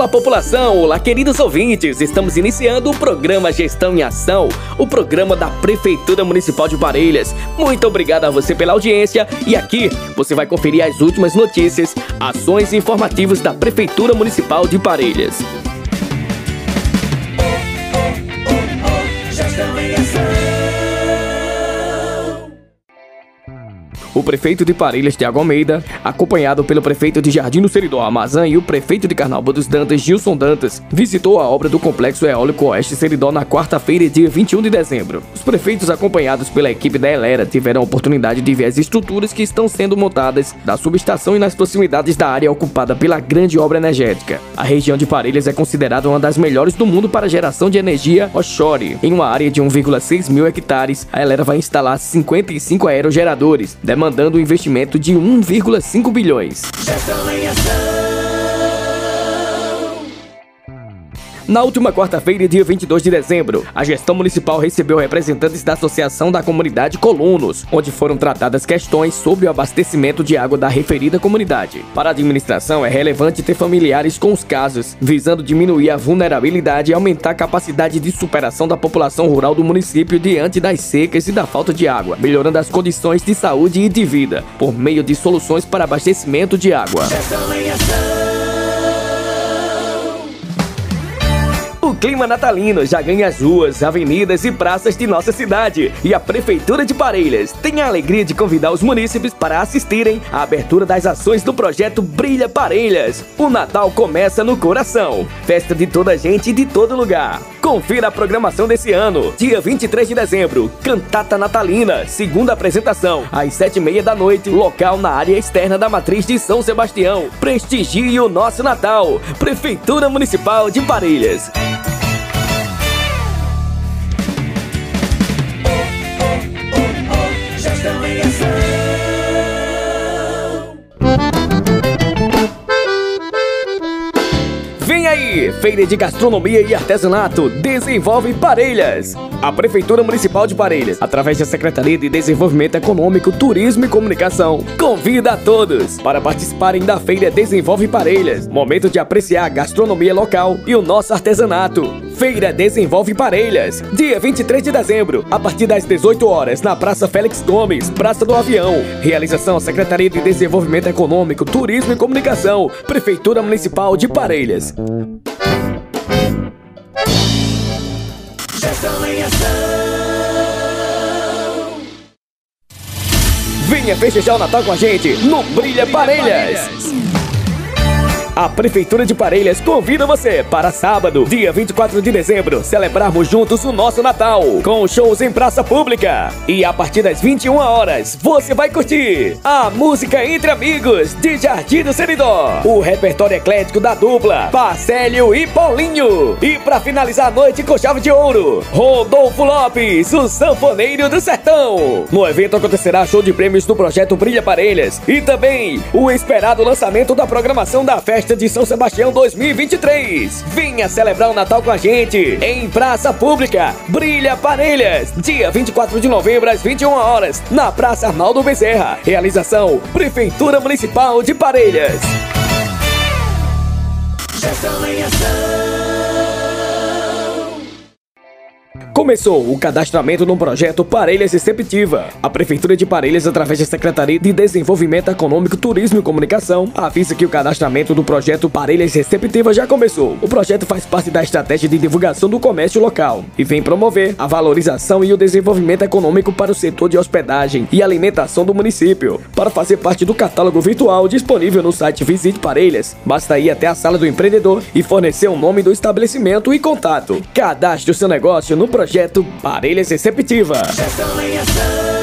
Olá, população! Olá, queridos ouvintes! Estamos iniciando o programa Gestão em Ação, o programa da Prefeitura Municipal de Parelhas. Muito obrigado a você pela audiência e aqui você vai conferir as últimas notícias, ações e informativos da Prefeitura Municipal de Parelhas. O prefeito de Parelhas, Tiago Almeida, acompanhado pelo prefeito de Jardim do Seridó, Amazã, e o prefeito de Carnaúba dos Dantas, Gilson Dantas, visitou a obra do Complexo Eólico Oeste Seridó na quarta-feira, dia 21 de dezembro. Os prefeitos, acompanhados pela equipe da Elera, tiveram a oportunidade de ver as estruturas que estão sendo montadas da subestação e nas proximidades da área ocupada pela grande obra energética. A região de Parelhas é considerada uma das melhores do mundo para geração de energia offshore. Em uma área de 1,6 mil hectares, a Elera vai instalar 55 aerogeradores, demandando um investimento de 1,5 bilhões. Na última quarta-feira, dia 22 de dezembro, a gestão municipal recebeu representantes da Associação da Comunidade Colunos, onde foram tratadas questões sobre o abastecimento de água da referida comunidade. Para a administração, é relevante ter familiares com os casos, visando diminuir a vulnerabilidade e aumentar a capacidade de superação da população rural do município diante das secas e da falta de água, melhorando as condições de saúde e de vida, por meio de soluções para abastecimento de água. Clima natalino já ganha as ruas, avenidas e praças de nossa cidade. E a Prefeitura de Parelhas tem a alegria de convidar os munícipes para assistirem à abertura das ações do projeto Brilha Parelhas. O Natal começa no coração. Festa de toda gente e de todo lugar. Confira a programação desse ano. Dia 23 de dezembro, Cantata Natalina, segunda apresentação, às sete e meia da noite, local na área externa da Matriz de São Sebastião. Prestigie o nosso Natal. Prefeitura Municipal de Parelhas. Feira de Gastronomia e Artesanato Desenvolve Parelhas. A Prefeitura Municipal de Parelhas, através da Secretaria de Desenvolvimento Econômico, Turismo e Comunicação, convida a todos para participarem da Feira Desenvolve Parelhas. Momento de apreciar a gastronomia local e o nosso artesanato. Feira Desenvolve Parelhas, dia 23 de dezembro, a partir das 18 horas, na Praça Félix Gomes, Praça do Avião. Realização Secretaria de Desenvolvimento Econômico, Turismo e Comunicação, Prefeitura Municipal de Parelhas. Venha festejar o Natal com a gente no Brilha Parelhas. A Prefeitura de Parelhas convida você para sábado, dia 24 de dezembro, celebrarmos juntos o nosso Natal, com shows em praça pública. E a partir das 21 horas, você vai curtir a música Entre Amigos de Jardim do Seridó, o repertório eclético da dupla Parcélio e Paulinho. E para finalizar a noite com chave de ouro, Rodolfo Lopes, o sanfoneiro do sertão. No evento acontecerá show de prêmios do projeto Brilha Parelhas e também o esperado lançamento da programação da festa de São Sebastião 2023. Venha celebrar o Natal com a gente em praça pública. Brilha Parelhas, dia 24 de novembro às 21 horas, na Praça Arnaldo Bezerra. Realização Prefeitura Municipal de Parelhas. Gestão em ação. Começou o cadastramento no projeto Parelhas Receptiva. A Prefeitura de Parelhas, através da Secretaria de Desenvolvimento Econômico, Turismo e Comunicação, avisa que o cadastramento do projeto Parelhas Receptiva já começou. O projeto faz parte da estratégia de divulgação do comércio local e vem promover a valorização e o desenvolvimento econômico para o setor de hospedagem e alimentação do município. Para fazer parte do catálogo virtual disponível no site Visite Parelhas, basta ir até a sala do empreendedor e fornecer o nome do estabelecimento e contato. Cadastre o seu negócio no projeto Parelhas Receptiva. Gestão em ação.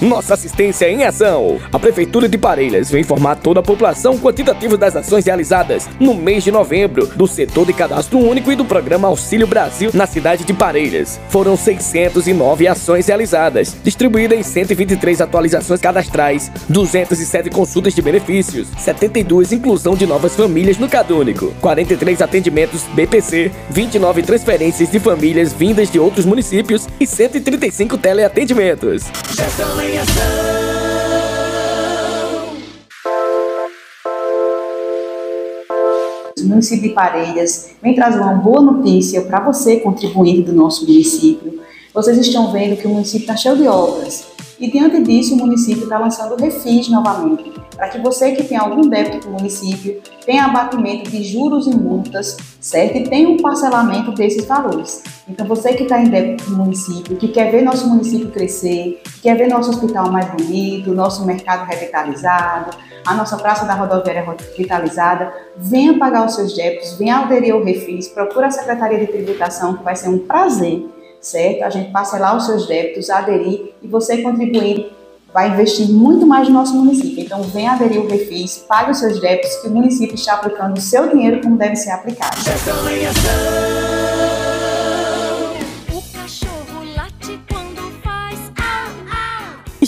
Nossa assistência em ação. A Prefeitura de Parelhas vem informar toda a população quantitativo das ações realizadas no mês de novembro do setor de cadastro único e do programa Auxílio Brasil na cidade de Parelhas. Foram 609 ações realizadas, distribuídas em 123 atualizações cadastrais, 207 consultas de benefícios, 72 inclusão de novas famílias no Cadúnico, 43 atendimentos BPC, 29 transferências de famílias vindas de outros municípios e 135 teleatendimentos. O município de Parelhas vem trazer uma boa notícia para você, contribuinte do nosso município. Vocês estão vendo que o município está cheio de obras. E, diante disso, o município está lançando o Refis novamente, para que você que tem algum débito com o município tenha abatimento de juros e multas, certo? E tenha um parcelamento desses valores. Então, você que está em débito com o município, que quer ver nosso município crescer, que quer ver nosso hospital mais bonito, nosso mercado revitalizado, a nossa praça da rodoviária revitalizada, venha pagar os seus débitos, venha aderir ao Refis, procura a Secretaria de Tributação, que vai ser um prazer, certo? A gente parcelar os seus débitos, aderir e você contribuir vai investir muito mais no nosso município. Então, venha aderir ao Refis, pague os seus débitos, que o município está aplicando o seu dinheiro como deve ser aplicado.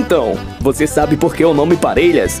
Então, você sabe por que o nome Parelhas?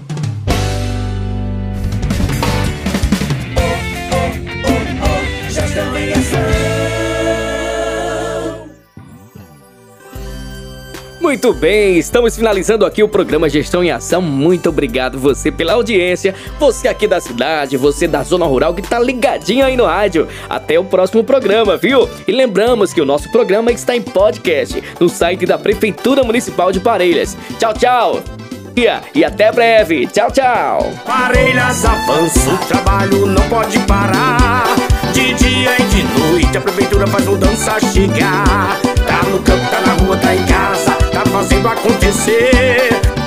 Muito bem, estamos finalizando aqui o programa Gestão em Ação. Muito obrigado você pela audiência, você aqui da cidade, você da zona rural que tá ligadinho aí no rádio. Até o próximo programa, viu? E lembramos que o nosso programa está em podcast no site da Prefeitura Municipal de Parelhas. Tchau, tchau! E até breve. Tchau, tchau. Parelhas avança, o trabalho não pode parar. De dia e de noite a prefeitura faz mudança chegar. Tá no campo, tá na rua, tá em você.